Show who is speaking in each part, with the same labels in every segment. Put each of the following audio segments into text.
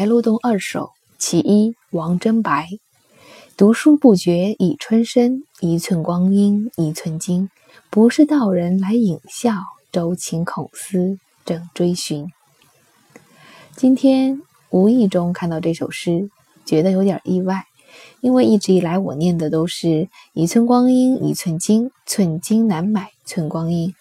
Speaker 1: 白鹿洞二首其一，王贞白。读书不觉已春深，一寸光阴一寸金。不是道人来引笑，周情孔思正追寻。今天无意中看到这首诗，觉得有点意外，因为一直以来我念的都是一寸光阴一寸金，寸金难买寸光阴。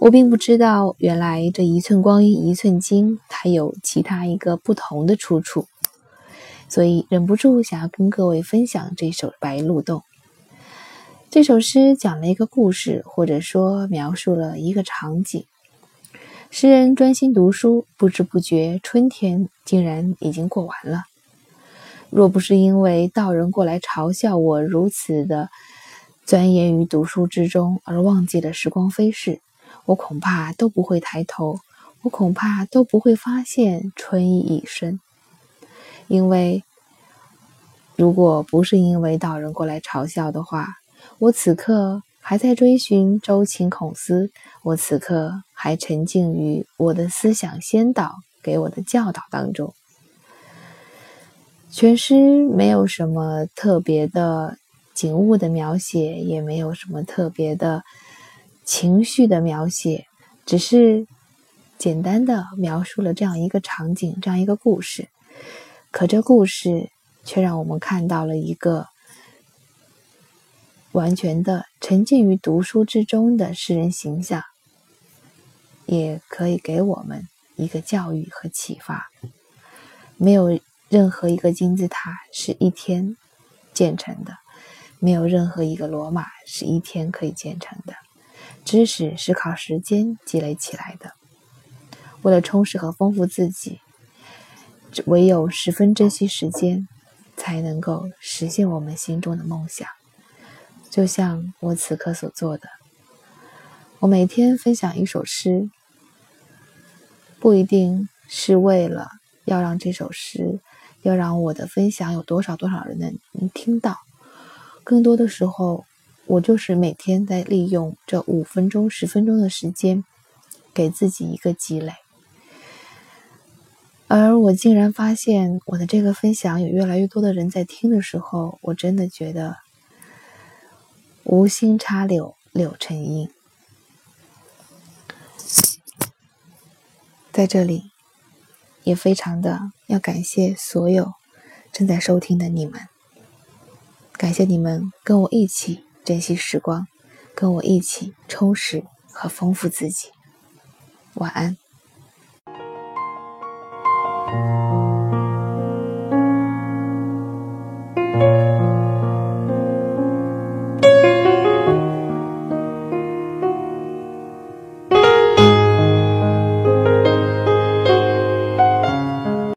Speaker 1: 我并不知道，原来这一寸光阴一寸金，它有其他一个不同的出处，所以忍不住想要跟各位分享这首《白鹿洞》。这首诗讲了一个故事，或者说描述了一个场景。诗人专心读书，不知不觉春天竟然已经过完了。若不是因为道人过来嘲笑我如此的钻研于读书之中，而忘记了时光飞逝。我恐怕都不会抬头，我恐怕都不会发现春意已深。因为，如果不是因为道人过来嘲笑的话，我此刻还在追寻周秦孔思，我此刻还沉浸于我的思想先导给我的教导当中。全诗没有什么特别的景物的描写，也没有什么特别的。情绪的描写，只是简单的描述了这样一个场景，这样一个故事。可这故事却让我们看到了一个完全的沉浸于读书之中的诗人形象，也可以给我们一个教育和启发。没有任何一个金字塔是一天建成的，没有任何一个罗马是一天可以建成的。知识是靠时间积累起来的。为了充实和丰富自己，唯有十分珍惜时间，才能够实现我们心中的梦想。就像我此刻所做的，我每天分享一首诗，不一定是为了要让这首诗，要让我的分享有多少多少人能听到，更多的时候。我就是每天在利用这五分钟、十分钟的时间，给自己一个积累。而我竟然发现，我的这个分享有越来越多的人在听的时候，我真的觉得无心插柳，柳成荫。在这里，也非常的要感谢所有正在收听的你们，感谢你们跟我一起。珍惜时光，跟我一起充实和丰富自己。晚安。